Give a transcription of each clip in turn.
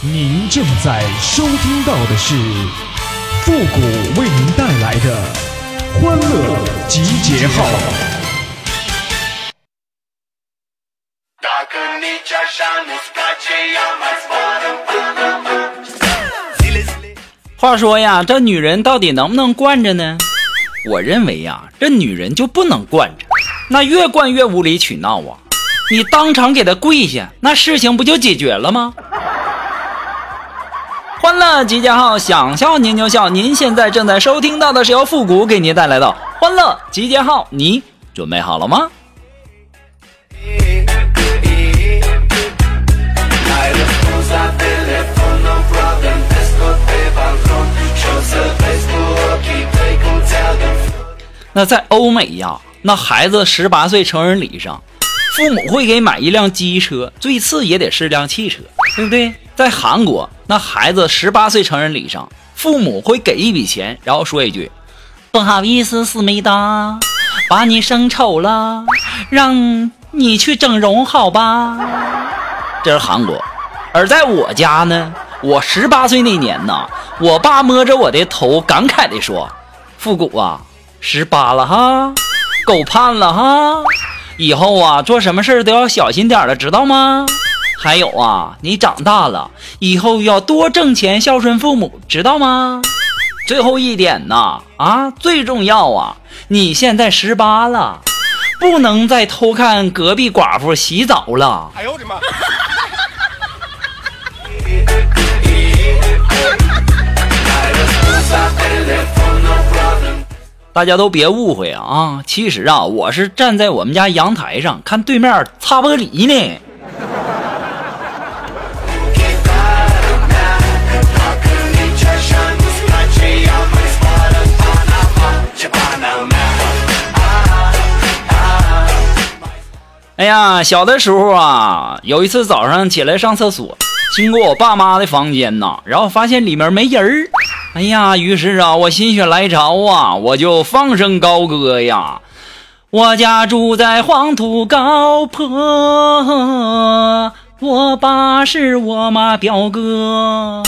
您正在收听到的是复古为您带来的欢乐集结号。话说呀，这女人到底能不能惯着呢？我认为呀，这女人就不能惯着，那越惯越无理取闹啊！你当场给她跪下，那事情不就解决了吗？欢乐集结号，想笑您就笑。您现在正在收听到的是由复古给您带来的欢乐集结号，你准备好了吗？那在欧美呀，那孩子十八岁成人礼上，父母会给买一辆机车，最次也得是辆汽车，对不对？在韩国，那孩子十八岁成人礼上，父母会给一笔钱，然后说一句：“不好意思，思密达，把你生丑了，让你去整容好吧。”这是韩国，而在我家呢，我十八岁那年呢，我爸摸着我的头，感慨地说：“复古啊。”十八了哈，够判了哈，以后啊做什么事都要小心点了，知道吗？还有啊，你长大了以后要多挣钱孝顺父母，知道吗？最后一点呢，啊，最重要啊，你现在十八了，不能再偷看隔壁寡妇洗澡了。哎呦我的妈！大家都别误会啊啊！其实啊，我是站在我们家阳台上看对面擦玻璃呢。哎呀，小的时候啊，有一次早上起来上厕所，经过我爸妈的房间呐，然后发现里面没人儿。哎呀，于是啊，我心血来潮啊，我就放声高歌呀。我家住在黄土高坡，我爸是我妈表哥，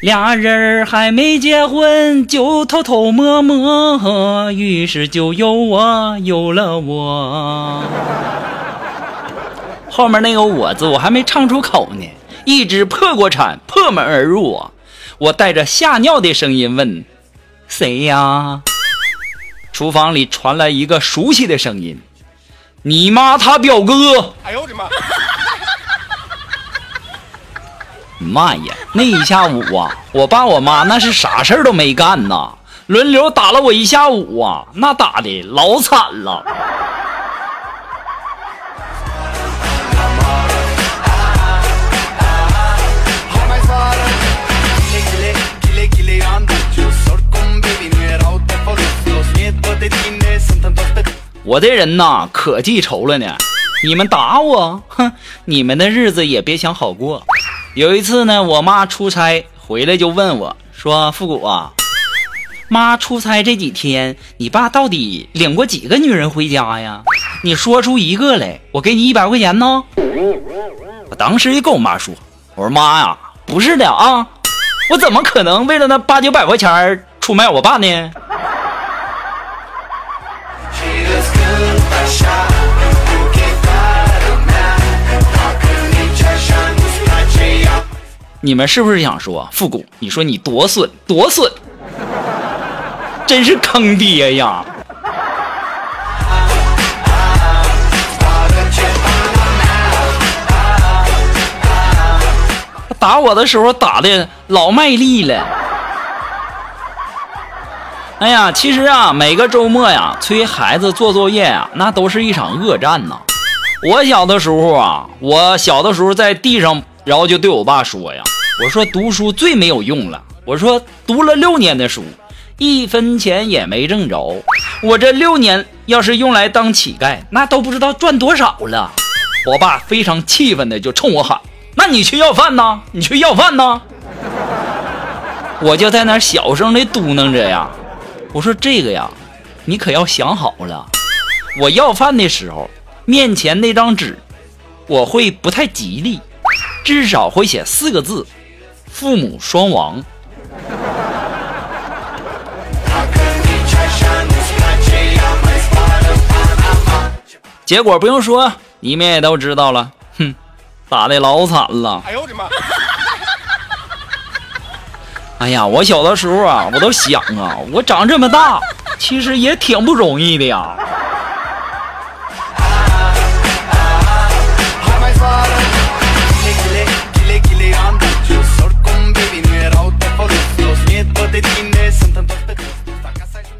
俩人还没结婚就偷偷摸摸，于是就有我有了我。后面那个我字我还没唱出口呢，一只破锅铲破门而入啊。我带着吓尿的声音问：“谁呀？”厨房里传来一个熟悉的声音：“你妈他表哥。”哎呦我的妈！妈呀，那一下午啊，我爸我妈那是啥事儿都没干呐，轮流打了我一下午啊，那打的老惨了。我这人呐，可记仇了呢。你们打我，哼，你们的日子也别想好过。有一次呢，我妈出差回来就问我说：“复古啊，妈出差这几天，你爸到底领过几个女人回家呀？你说出一个来，我给你一百块钱呢。”我当时就跟我妈说：“我说妈呀，不是的啊，我怎么可能为了那八九百块钱出卖我爸呢？”你们是不是想说复古？你说你多损多损，真是坑爹呀！打我的时候打的老卖力了。哎呀，其实啊，每个周末呀，催孩子做作业啊，那都是一场恶战呐。我小的时候啊，我小的时候在地上。然后就对我爸说呀：“我说读书最没有用了。我说读了六年的书，一分钱也没挣着。我这六年要是用来当乞丐，那都不知道赚多少了。”我爸非常气愤的就冲我喊：“那你去要饭呐！你去要饭呐！”我就在那小声的嘟囔着呀：“我说这个呀，你可要想好了。我要饭的时候，面前那张纸，我会不太吉利。”至少会写四个字：“父母双亡。结果不用说，你们也都知道了，哼，打的老惨了。哎呦我的妈！哎呀，我小的时候啊，我都想啊，我长这么大，其实也挺不容易的呀。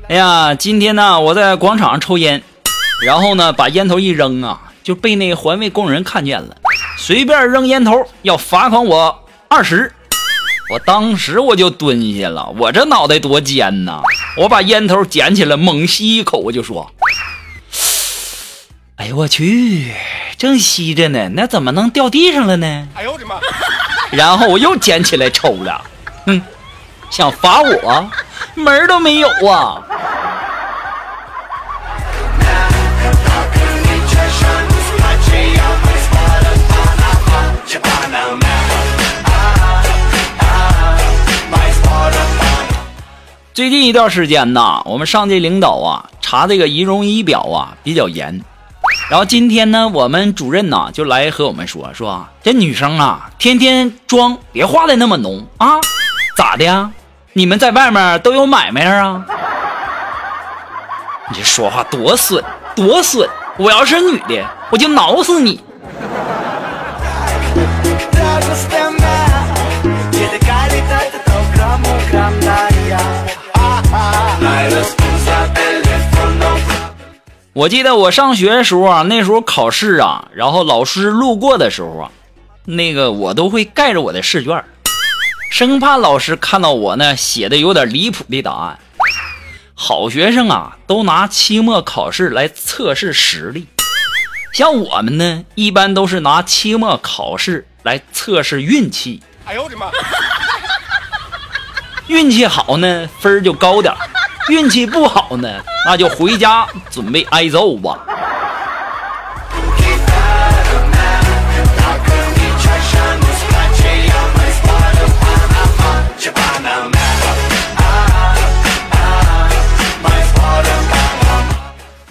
哎呀，今天呢，我在广场上抽烟，然后呢，把烟头一扔啊，就被那环卫工人看见了，随便扔烟头要罚款我二十。我当时我就蹲下了，我这脑袋多尖呐！我把烟头捡起来，猛吸一口，我就说：“哎呦我去，正吸着呢，那怎么能掉地上了呢？”哎呦我的妈！然后我又捡起来抽了，哼，想罚我？门都没有啊！最近一段时间呐，我们上级领导啊查这个仪容仪表啊比较严，然后今天呢，我们主任呐就来和我们说说，这女生啊天天妆别化的那么浓啊，咋的呀？你们在外面都有买卖啊？你这说话多损，多损！我要是女的，我就挠死你！我记得我上学的时候啊，那时候考试啊，然后老师路过的时候啊，那个我都会盖着我的试卷。生怕老师看到我呢写的有点离谱的答案。好学生啊，都拿期末考试来测试实力。像我们呢，一般都是拿期末考试来测试运气。哎呦我的妈！运气好呢，分就高点；运气不好呢，那就回家准备挨揍吧。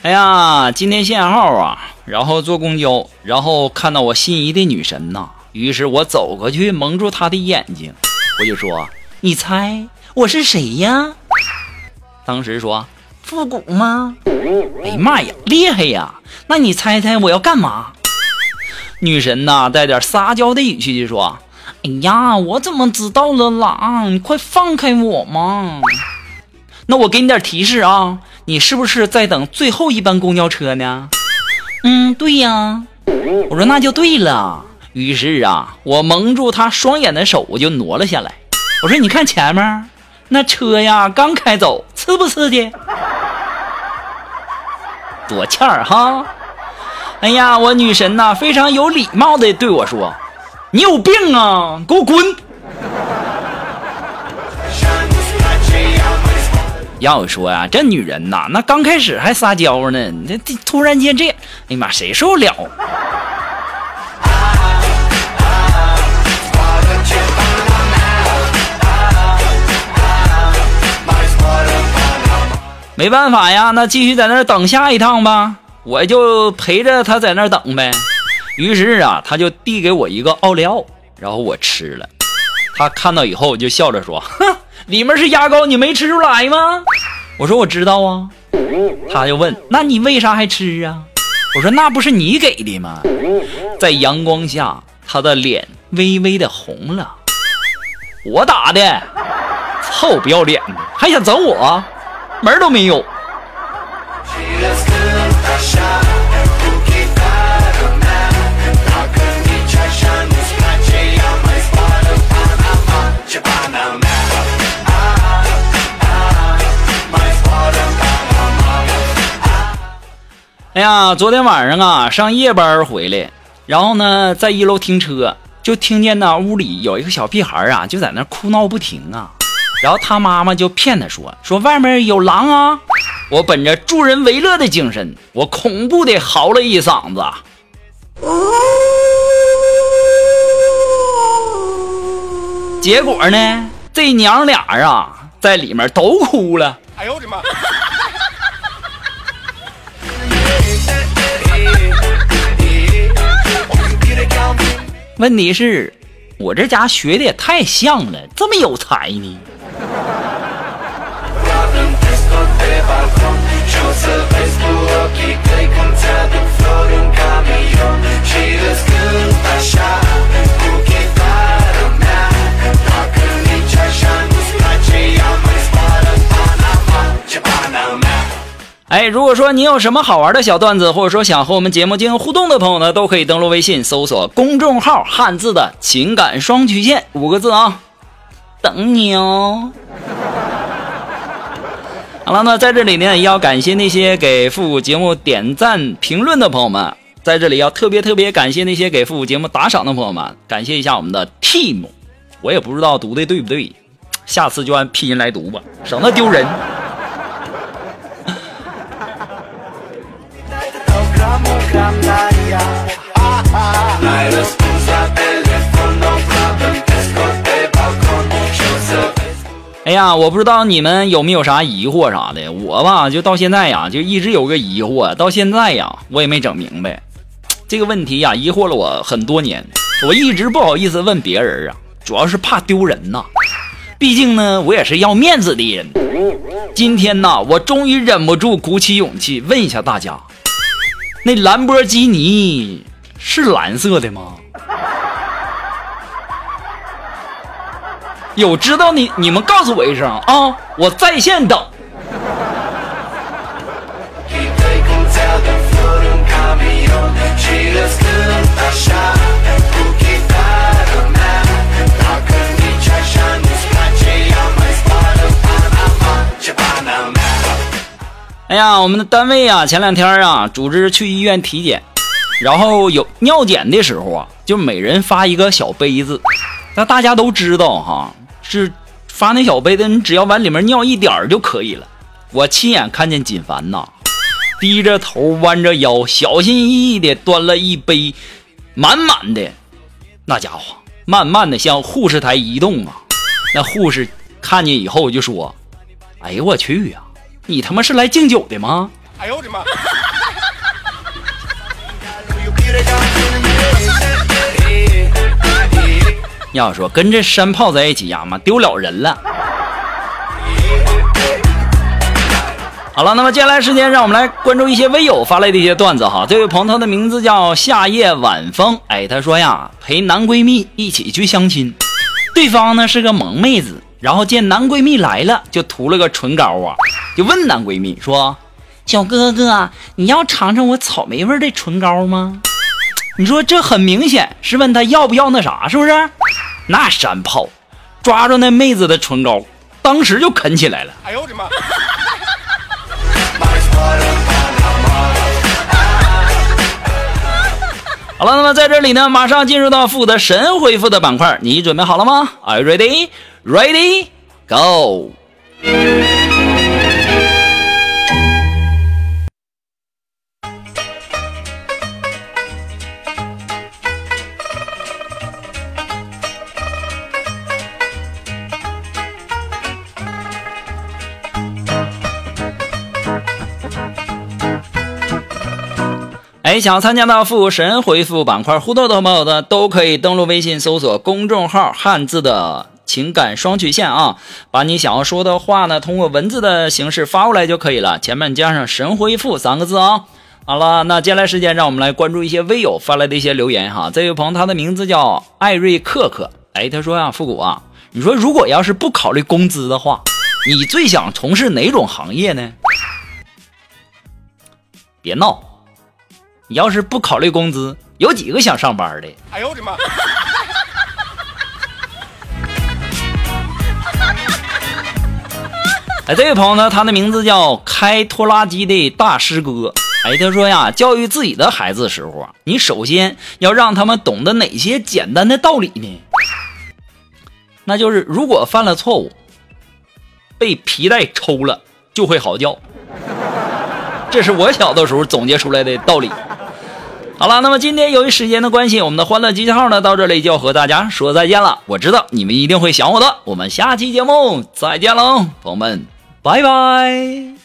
哎呀，今天限号啊，然后坐公交，然后看到我心仪的女神呐，于是我走过去蒙住她的眼睛，我就说：“你猜我是谁呀？”当时说：“复古吗？”哎呀妈呀，厉害呀！那你猜猜我要干嘛？女神呐，带点撒娇的语气就说：“哎呀，我怎么知道了啦？你快放开我嘛！那我给你点提示啊。”你是不是在等最后一班公交车呢？嗯，对呀。我说那就对了。于是啊，我蒙住他双眼的手我就挪了下来。我说你看前面那车呀，刚开走，刺不刺激？多欠儿哈！哎呀，我女神呐，非常有礼貌的对我说：“你有病啊，给我滚！”要说呀，这女人呐，那刚开始还撒娇呢，这突然间这，哎呀妈，谁受得了？没办法呀，那继续在那儿等下一趟吧，我就陪着他在那儿等呗。于是啊，他就递给我一个奥利奥，然后我吃了。他看到以后就笑着说：“哼。”里面是牙膏，你没吃出来吗？我说我知道啊。他就问：那你为啥还吃啊？我说那不是你给的吗？在阳光下，他的脸微微的红了。我打的，臭不要脸的，还想整我，门都没有。哎呀，昨天晚上啊，上夜班回来，然后呢，在一楼停车，就听见那屋里有一个小屁孩啊，就在那哭闹不停啊。然后他妈妈就骗他说，说外面有狼啊。我本着助人为乐的精神，我恐怖的嚎了一嗓子。结果呢，这娘俩啊，在里面都哭了。哎呦我的妈！问题是，我这家学的也太像了，这么有才呢。如果说你有什么好玩的小段子，或者说想和我们节目进行互动的朋友呢，都可以登录微信搜索公众号“汉字的情感双曲线”五个字啊，等你哦。好了，那在这里呢，也要感谢那些给复古节目点赞评论的朋友们，在这里要特别特别感谢那些给复古节目打赏的朋友们，感谢一下我们的 team，我也不知道读的对不对，下次就按拼音来读吧，省得丢人。哎呀，我不知道你们有没有啥疑惑啥的，我吧就到现在呀，就一直有个疑惑，到现在呀我也没整明白。这个问题呀，疑惑了我很多年，我一直不好意思问别人啊，主要是怕丢人呐，毕竟呢我也是要面子的人。今天呐，我终于忍不住鼓起勇气问一下大家。那兰博基尼是蓝色的吗？有知道你你们告诉我一声啊，我在线等。哎呀，我们的单位啊，前两天啊，组织去医院体检，然后有尿检的时候啊，就每人发一个小杯子。那大家都知道哈，是发那小杯子，你只要往里面尿一点儿就可以了。我亲眼看见锦凡呐，低着头弯着腰，小心翼翼的端了一杯满满的，那家伙慢慢的向护士台移动啊。那护士看见以后就说：“哎呦我去呀！”你他妈是来敬酒的吗？哎呦我的妈！要说跟这山炮在一起呀妈，丢了人了。好了，那么接下来时间，让我们来关注一些微友发来的一些段子哈。这位朋友他的名字叫夏夜晚风，哎，他说呀，陪男闺蜜一起去相亲，对方呢是个萌妹子，然后见男闺蜜来了，就涂了个唇膏啊。就问男闺蜜说：“小哥哥，你要尝尝我草莓味的唇膏吗？”你说这很明显是问他要不要那啥，是不是？那山炮抓住那妹子的唇膏，当时就啃起来了。哎呦我的妈！好了，那么在这里呢，马上进入到负责神回复的板块，你准备好了吗？Are you ready? Ready? Go! 哎，想参加到复神回复板块互动的朋友呢，都可以登录微信搜索公众号“汉字的情感双曲线”啊，把你想要说的话呢，通过文字的形式发过来就可以了，前面加上“神回复”三个字啊。好了，那接下来时间，让我们来关注一些微友发来的一些留言哈。这位朋友他的名字叫艾瑞克克，哎，他说呀，复古啊，你说如果要是不考虑工资的话，你最想从事哪种行业呢？别闹。你要是不考虑工资，有几个想上班的？哎呦我的妈！哎，这位朋友呢，他的名字叫开拖拉机的大师哥。哎，他说呀，教育自己的孩子的时候啊，你首先要让他们懂得哪些简单的道理呢？那就是如果犯了错误，被皮带抽了就会嚎叫。这是我小的时候总结出来的道理。好了，那么今天由于时间的关系，我们的欢乐集结号呢到这里就要和大家说再见了。我知道你们一定会想我的，我们下期节目再见喽，朋友们，拜拜。